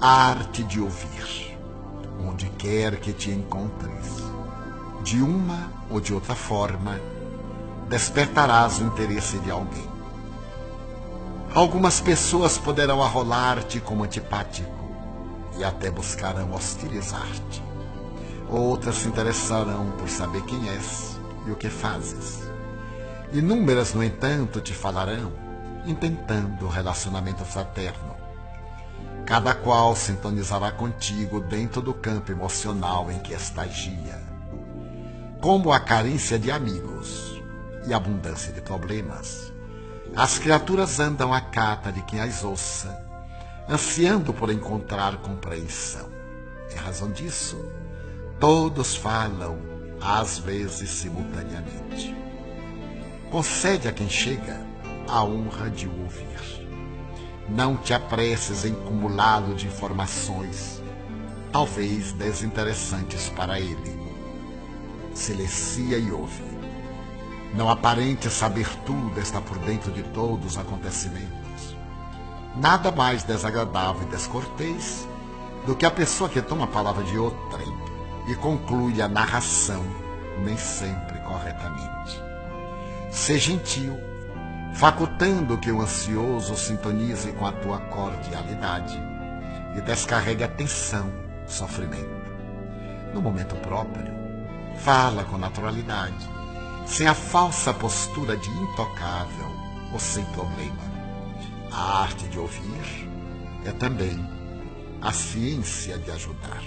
arte de ouvir, onde quer que te encontres, de uma ou de outra forma, despertarás o interesse de alguém. Algumas pessoas poderão arrolar-te como antipático e até buscarão hostilizar-te. Outras se interessarão por saber quem és e o que fazes. Inúmeras, no entanto, te falarão, intentando o relacionamento fraterno. Cada qual sintonizará contigo dentro do campo emocional em que estagia. Como a carência de amigos e abundância de problemas, as criaturas andam à cata de quem as ouça, ansiando por encontrar compreensão. Em razão disso, todos falam, às vezes simultaneamente. Concede a quem chega a honra de o ouvir. Não te apresses em cumulado de informações, talvez desinteressantes para ele. Silencia e ouve. Não aparente saber tudo, está por dentro de todos os acontecimentos. Nada mais desagradável e descortês do que a pessoa que toma a palavra de outrem e conclui a narração, nem sempre corretamente. Ser gentil, facultando que o ansioso sintonize com a tua cordialidade e descarregue a tensão, sofrimento. No momento próprio, fala com naturalidade, sem a falsa postura de intocável ou sem problema. A arte de ouvir é também a ciência de ajudar.